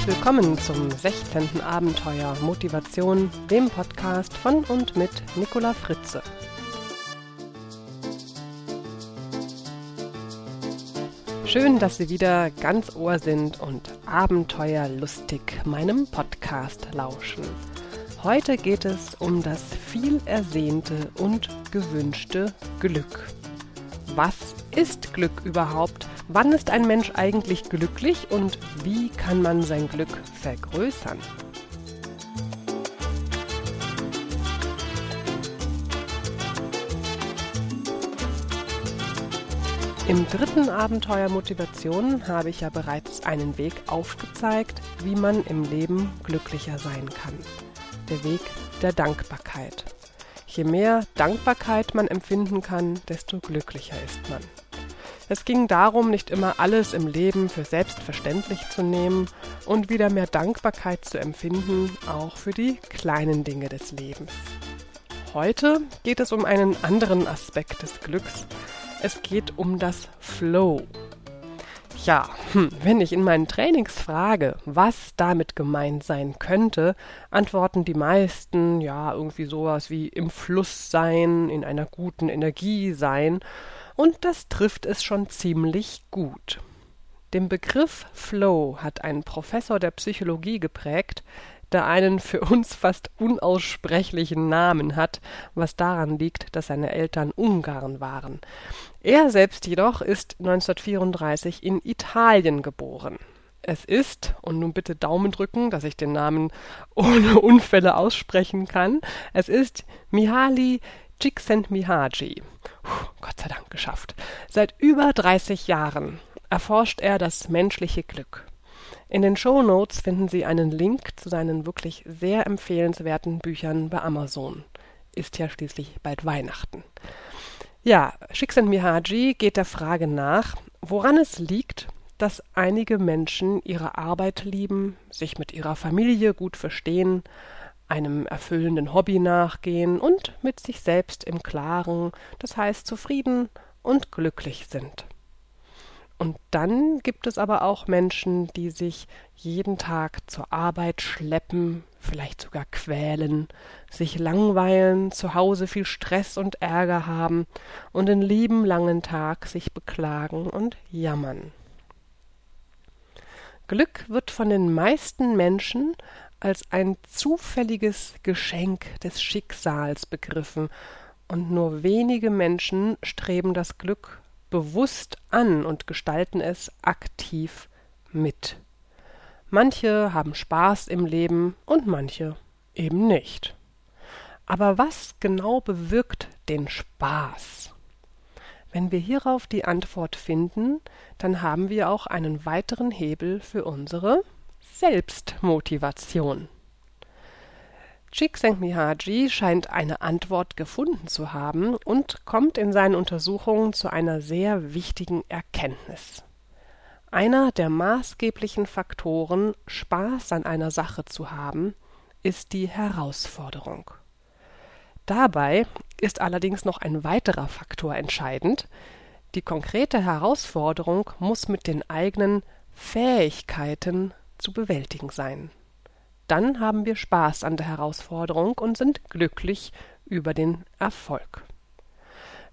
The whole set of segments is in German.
herzlich willkommen zum 16. Abenteuer Motivation, dem Podcast von und mit Nicola Fritze. Schön, dass Sie wieder ganz Ohr sind und abenteuerlustig meinem Podcast lauschen. Heute geht es um das viel ersehnte und gewünschte Glück. Was ist Glück überhaupt? Wann ist ein Mensch eigentlich glücklich und wie kann man sein Glück vergrößern? Im dritten Abenteuer Motivation habe ich ja bereits einen Weg aufgezeigt, wie man im Leben glücklicher sein kann. Der Weg der Dankbarkeit. Je mehr Dankbarkeit man empfinden kann, desto glücklicher ist man. Es ging darum, nicht immer alles im Leben für selbstverständlich zu nehmen und wieder mehr Dankbarkeit zu empfinden, auch für die kleinen Dinge des Lebens. Heute geht es um einen anderen Aspekt des Glücks. Es geht um das Flow. Ja, hm, wenn ich in meinen Trainings frage, was damit gemeint sein könnte, antworten die meisten ja irgendwie sowas wie im Fluss sein, in einer guten Energie sein, und das trifft es schon ziemlich gut. Den Begriff Flow hat ein Professor der Psychologie geprägt, der einen für uns fast unaussprechlichen Namen hat, was daran liegt, dass seine Eltern Ungarn waren. Er selbst jedoch ist 1934 in Italien geboren. Es ist, und nun bitte Daumen drücken, dass ich den Namen ohne Unfälle aussprechen kann, es ist Mihaly Csikszentmihalyi. Gott sei Dank geschafft. Seit über 30 Jahren erforscht er das menschliche Glück. In den Show Notes finden Sie einen Link zu seinen wirklich sehr empfehlenswerten Büchern bei Amazon. Ist ja schließlich bald Weihnachten. Ja, Csikszentmihalyi geht der Frage nach, woran es liegt, dass einige Menschen ihre Arbeit lieben, sich mit ihrer Familie gut verstehen, einem erfüllenden Hobby nachgehen und mit sich selbst im Klaren, das heißt zufrieden und glücklich sind. Und dann gibt es aber auch Menschen, die sich jeden Tag zur Arbeit schleppen, vielleicht sogar quälen, sich langweilen, zu Hause viel Stress und Ärger haben und den lieben langen Tag sich beklagen und jammern. Glück wird von den meisten Menschen als ein zufälliges Geschenk des Schicksals begriffen, und nur wenige Menschen streben das Glück bewusst an und gestalten es aktiv mit. Manche haben Spaß im Leben und manche eben nicht. Aber was genau bewirkt den Spaß? Wenn wir hierauf die Antwort finden, dann haben wir auch einen weiteren Hebel für unsere Selbstmotivation. Csikszentmihalyi scheint eine Antwort gefunden zu haben und kommt in seinen Untersuchungen zu einer sehr wichtigen Erkenntnis. Einer der maßgeblichen Faktoren, Spaß an einer Sache zu haben, ist die Herausforderung. Dabei ist allerdings noch ein weiterer Faktor entscheidend. Die konkrete Herausforderung muss mit den eigenen Fähigkeiten zu bewältigen sein dann haben wir Spaß an der Herausforderung und sind glücklich über den Erfolg.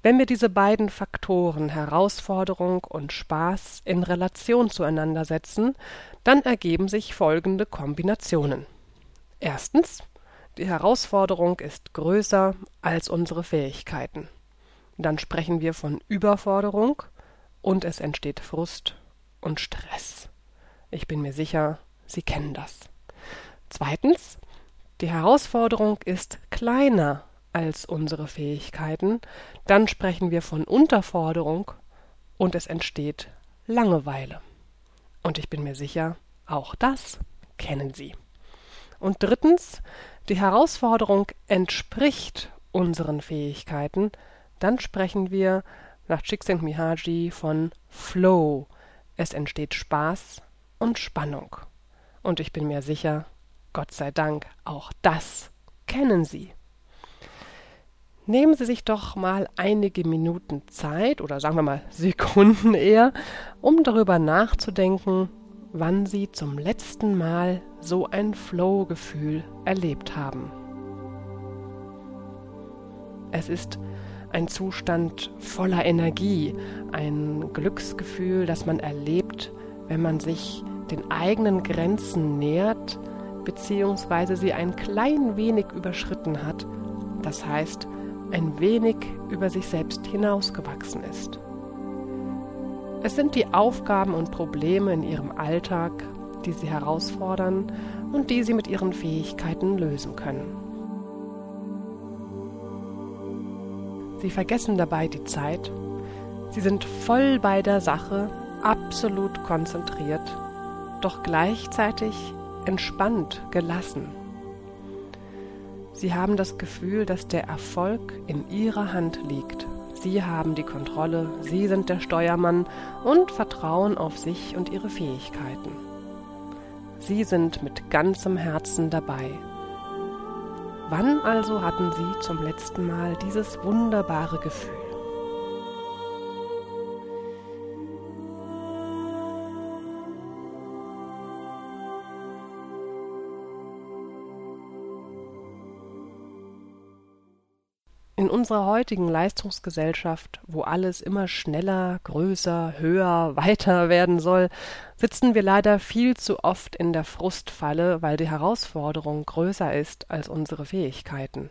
Wenn wir diese beiden Faktoren Herausforderung und Spaß in Relation zueinander setzen, dann ergeben sich folgende Kombinationen. Erstens, die Herausforderung ist größer als unsere Fähigkeiten. Dann sprechen wir von Überforderung und es entsteht Frust und Stress. Ich bin mir sicher, Sie kennen das. Zweitens, die Herausforderung ist kleiner als unsere Fähigkeiten, dann sprechen wir von Unterforderung und es entsteht Langeweile. Und ich bin mir sicher, auch das kennen Sie. Und drittens, die Herausforderung entspricht unseren Fähigkeiten, dann sprechen wir nach Csikszentmihalyi von Flow. Es entsteht Spaß und Spannung. Und ich bin mir sicher, Gott sei Dank, auch das kennen Sie. Nehmen Sie sich doch mal einige Minuten Zeit oder sagen wir mal Sekunden eher, um darüber nachzudenken, wann Sie zum letzten Mal so ein Flow-Gefühl erlebt haben. Es ist ein Zustand voller Energie, ein Glücksgefühl, das man erlebt, wenn man sich den eigenen Grenzen nähert, beziehungsweise sie ein klein wenig überschritten hat, das heißt ein wenig über sich selbst hinausgewachsen ist. Es sind die Aufgaben und Probleme in ihrem Alltag, die sie herausfordern und die sie mit ihren Fähigkeiten lösen können. Sie vergessen dabei die Zeit. Sie sind voll bei der Sache, absolut konzentriert, doch gleichzeitig entspannt, gelassen. Sie haben das Gefühl, dass der Erfolg in ihrer Hand liegt. Sie haben die Kontrolle, Sie sind der Steuermann und vertrauen auf sich und Ihre Fähigkeiten. Sie sind mit ganzem Herzen dabei Wann also hatten Sie zum letzten Mal dieses wunderbare Gefühl? Unserer heutigen Leistungsgesellschaft, wo alles immer schneller, größer, höher, weiter werden soll, sitzen wir leider viel zu oft in der Frustfalle, weil die Herausforderung größer ist als unsere Fähigkeiten.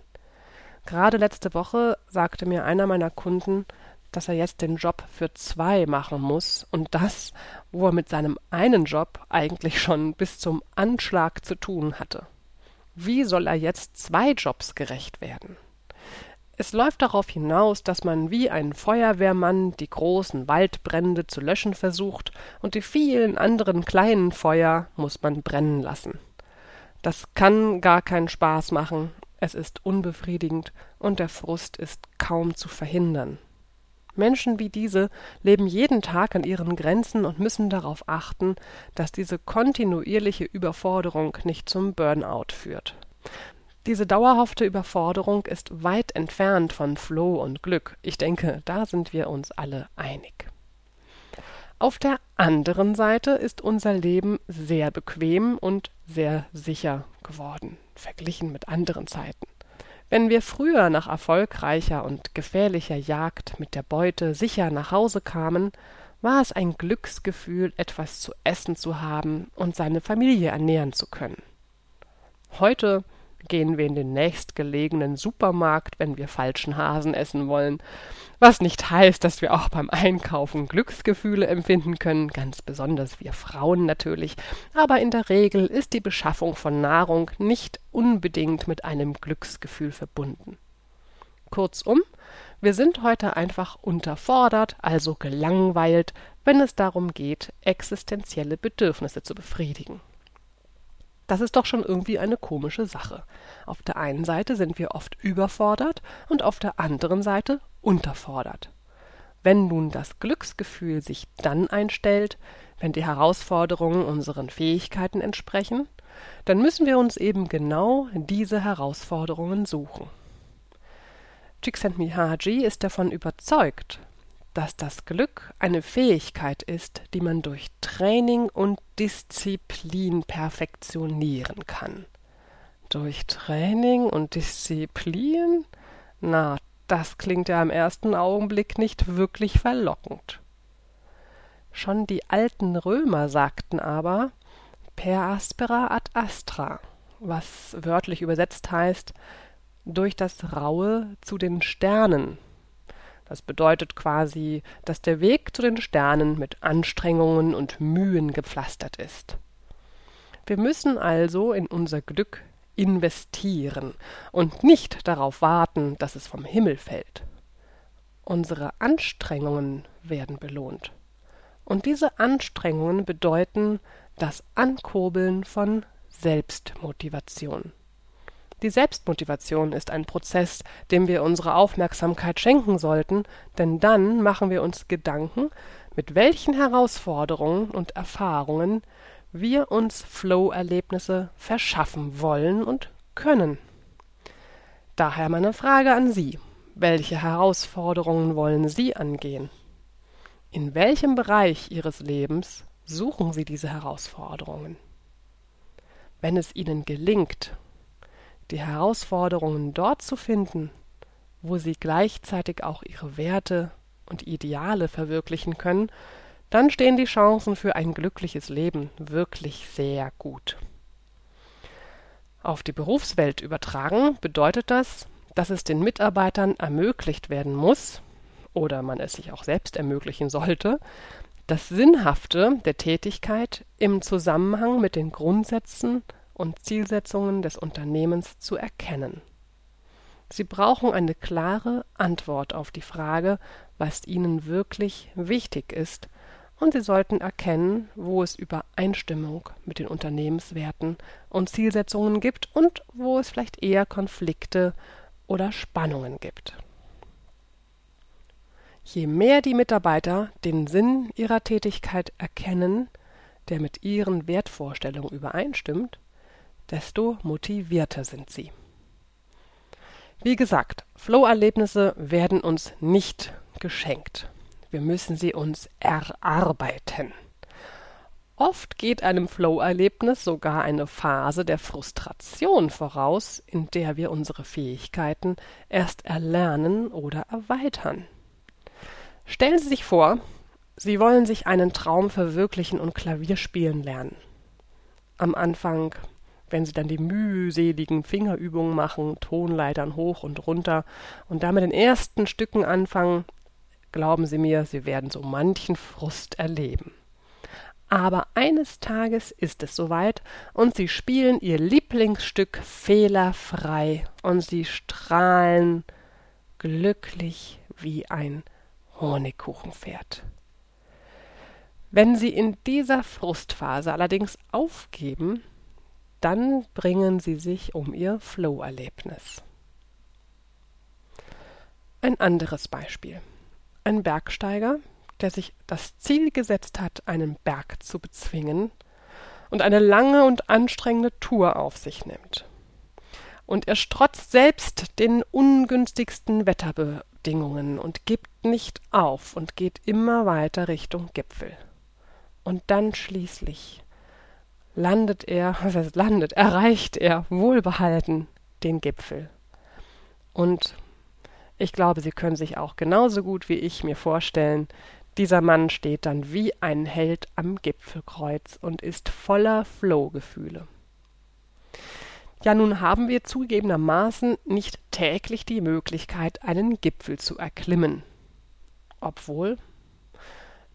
Gerade letzte Woche sagte mir einer meiner Kunden, dass er jetzt den Job für zwei machen muss und das, wo er mit seinem einen Job eigentlich schon bis zum Anschlag zu tun hatte. Wie soll er jetzt zwei Jobs gerecht werden? Es läuft darauf hinaus, dass man wie ein Feuerwehrmann die großen Waldbrände zu löschen versucht, und die vielen anderen kleinen Feuer muss man brennen lassen. Das kann gar keinen Spaß machen, es ist unbefriedigend, und der Frust ist kaum zu verhindern. Menschen wie diese leben jeden Tag an ihren Grenzen und müssen darauf achten, dass diese kontinuierliche Überforderung nicht zum Burnout führt. Diese dauerhafte Überforderung ist weit entfernt von Flow und Glück. Ich denke, da sind wir uns alle einig. Auf der anderen Seite ist unser Leben sehr bequem und sehr sicher geworden, verglichen mit anderen Zeiten. Wenn wir früher nach erfolgreicher und gefährlicher Jagd mit der Beute sicher nach Hause kamen, war es ein Glücksgefühl, etwas zu essen zu haben und seine Familie ernähren zu können. Heute gehen wir in den nächstgelegenen Supermarkt, wenn wir falschen Hasen essen wollen. Was nicht heißt, dass wir auch beim Einkaufen Glücksgefühle empfinden können, ganz besonders wir Frauen natürlich, aber in der Regel ist die Beschaffung von Nahrung nicht unbedingt mit einem Glücksgefühl verbunden. Kurzum, wir sind heute einfach unterfordert, also gelangweilt, wenn es darum geht, existenzielle Bedürfnisse zu befriedigen. Das ist doch schon irgendwie eine komische Sache. Auf der einen Seite sind wir oft überfordert und auf der anderen Seite unterfordert. Wenn nun das Glücksgefühl sich dann einstellt, wenn die Herausforderungen unseren Fähigkeiten entsprechen, dann müssen wir uns eben genau diese Herausforderungen suchen. Csikszentmihalyi ist davon überzeugt, dass das Glück eine Fähigkeit ist, die man durch Training und Disziplin perfektionieren kann. Durch Training und Disziplin? Na, das klingt ja im ersten Augenblick nicht wirklich verlockend. Schon die alten Römer sagten aber per aspera ad astra, was wörtlich übersetzt heißt durch das Raue zu den Sternen das bedeutet quasi, dass der Weg zu den Sternen mit Anstrengungen und Mühen gepflastert ist. Wir müssen also in unser Glück investieren und nicht darauf warten, dass es vom Himmel fällt. Unsere Anstrengungen werden belohnt. Und diese Anstrengungen bedeuten das Ankurbeln von Selbstmotivation. Die Selbstmotivation ist ein Prozess, dem wir unsere Aufmerksamkeit schenken sollten, denn dann machen wir uns Gedanken, mit welchen Herausforderungen und Erfahrungen wir uns Flow-Erlebnisse verschaffen wollen und können. Daher meine Frage an Sie. Welche Herausforderungen wollen Sie angehen? In welchem Bereich Ihres Lebens suchen Sie diese Herausforderungen. Wenn es Ihnen gelingt, die Herausforderungen dort zu finden, wo Sie gleichzeitig auch Ihre Werte und Ideale verwirklichen können, dann stehen die Chancen für ein glückliches Leben wirklich sehr gut. Auf die Berufswelt übertragen bedeutet das, dass es den Mitarbeitern ermöglicht werden muss, oder man es sich auch selbst ermöglichen sollte, das Sinnhafte der Tätigkeit im Zusammenhang mit den Grundsätzen und Zielsetzungen des Unternehmens zu erkennen. Sie brauchen eine klare Antwort auf die Frage, was ihnen wirklich wichtig ist, und sie sollten erkennen, wo es Übereinstimmung mit den Unternehmenswerten und Zielsetzungen gibt und wo es vielleicht eher Konflikte oder Spannungen gibt. Je mehr die Mitarbeiter den Sinn ihrer Tätigkeit erkennen, der mit ihren Wertvorstellungen übereinstimmt, desto motivierter sind sie. Wie gesagt, Flow-Erlebnisse werden uns nicht geschenkt. Wir müssen sie uns erarbeiten. Oft geht einem Flow-Erlebnis sogar eine Phase der Frustration voraus, in der wir unsere Fähigkeiten erst erlernen oder erweitern. Stellen Sie sich vor, Sie wollen sich einen Traum verwirklichen und Klavier spielen lernen. Am Anfang, wenn Sie dann die mühseligen Fingerübungen machen, Tonleitern hoch und runter und damit den ersten Stücken anfangen, glauben Sie mir, Sie werden so manchen Frust erleben. Aber eines Tages ist es soweit und Sie spielen Ihr Lieblingsstück fehlerfrei und Sie strahlen glücklich wie ein Honigkuchenpferd. Wenn Sie in dieser Frustphase allerdings aufgeben, dann bringen Sie sich um Ihr Flow-Erlebnis. Ein anderes Beispiel. Ein Bergsteiger, der sich das Ziel gesetzt hat, einen Berg zu bezwingen und eine lange und anstrengende Tour auf sich nimmt. Und er strotzt selbst den ungünstigsten Wetterbedingungen und gibt nicht auf und geht immer weiter Richtung Gipfel. Und dann schließlich landet er, was heißt landet, erreicht er wohlbehalten den Gipfel. Und ich glaube, Sie können sich auch genauso gut wie ich mir vorstellen, dieser Mann steht dann wie ein Held am Gipfelkreuz und ist voller Flow-Gefühle. Ja, nun haben wir zugegebenermaßen nicht täglich die Möglichkeit, einen Gipfel zu erklimmen. Obwohl,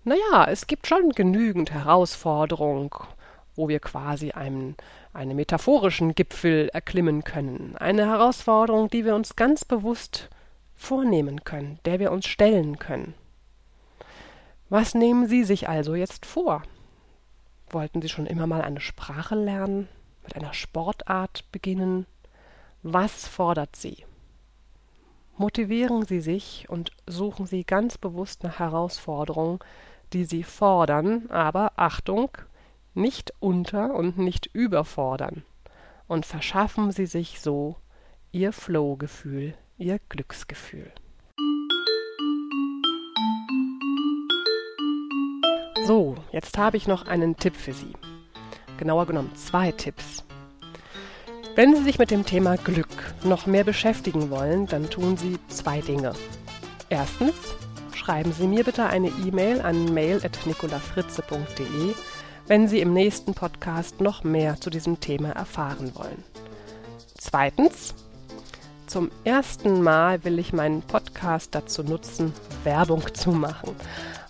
naja, es gibt schon genügend Herausforderungen, wo wir quasi einen, einen metaphorischen Gipfel erklimmen können. Eine Herausforderung, die wir uns ganz bewusst vornehmen können, der wir uns stellen können. Was nehmen Sie sich also jetzt vor? Wollten Sie schon immer mal eine Sprache lernen, mit einer Sportart beginnen? Was fordert Sie? Motivieren Sie sich und suchen Sie ganz bewusst nach Herausforderungen, die Sie fordern, aber Achtung, nicht unter und nicht überfordern. Und verschaffen Sie sich so Ihr Flow-Gefühl, Ihr Glücksgefühl. So, jetzt habe ich noch einen Tipp für Sie. Genauer genommen zwei Tipps. Wenn Sie sich mit dem Thema Glück noch mehr beschäftigen wollen, dann tun Sie zwei Dinge. Erstens, schreiben Sie mir bitte eine E-Mail an mail.nicolafritze.de, wenn Sie im nächsten Podcast noch mehr zu diesem Thema erfahren wollen. Zweitens, zum ersten Mal will ich meinen Podcast dazu nutzen, Werbung zu machen.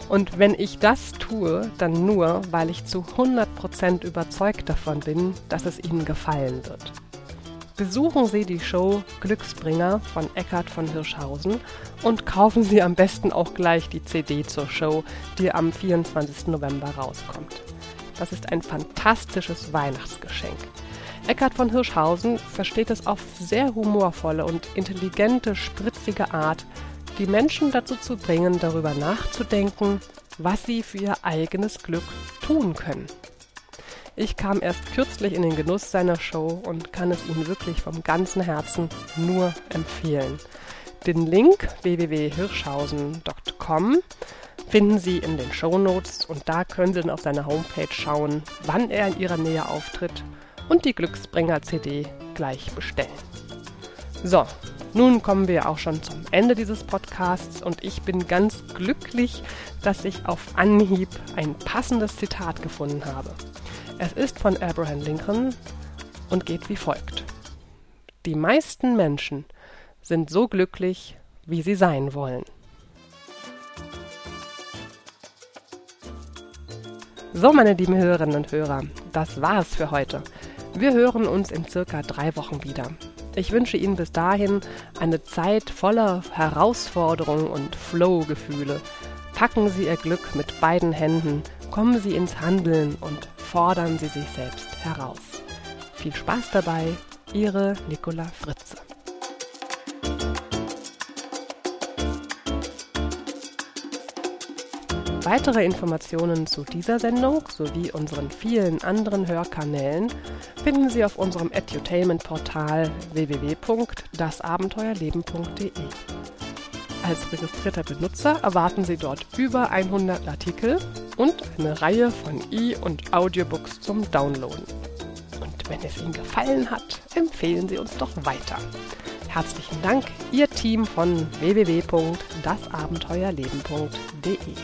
Und wenn ich das tue, dann nur, weil ich zu 100% überzeugt davon bin, dass es Ihnen gefallen wird. Besuchen Sie die Show Glücksbringer von Eckhard von Hirschhausen und kaufen Sie am besten auch gleich die CD zur Show, die am 24. November rauskommt. Das ist ein fantastisches Weihnachtsgeschenk. Eckhard von Hirschhausen versteht es auf sehr humorvolle und intelligente, spritzige Art, die Menschen dazu zu bringen, darüber nachzudenken, was sie für ihr eigenes Glück tun können. Ich kam erst kürzlich in den Genuss seiner Show und kann es Ihnen wirklich vom ganzen Herzen nur empfehlen. Den Link www.hirschhausen.com finden Sie in den Show Notes und da können Sie dann auf seiner Homepage schauen, wann er in Ihrer Nähe auftritt und die Glücksbringer-CD gleich bestellen. So, nun kommen wir auch schon zum Ende dieses Podcasts und ich bin ganz glücklich, dass ich auf Anhieb ein passendes Zitat gefunden habe. Es ist von Abraham Lincoln und geht wie folgt. Die meisten Menschen sind so glücklich, wie sie sein wollen. So, meine lieben Hörerinnen und Hörer, das war's für heute. Wir hören uns in circa drei Wochen wieder. Ich wünsche Ihnen bis dahin eine Zeit voller Herausforderungen und Flow-Gefühle. Packen Sie Ihr Glück mit beiden Händen, kommen Sie ins Handeln und fordern Sie sich selbst heraus. Viel Spaß dabei, Ihre Nicola Fritze. Weitere Informationen zu dieser Sendung sowie unseren vielen anderen Hörkanälen finden Sie auf unserem Edutainment-Portal www.dasabenteuerleben.de. Als registrierter Benutzer erwarten Sie dort über 100 Artikel und eine Reihe von E- und Audiobooks zum Downloaden. Und wenn es Ihnen gefallen hat, empfehlen Sie uns doch weiter. Herzlichen Dank, Ihr Team von www.dasabenteuerleben.de.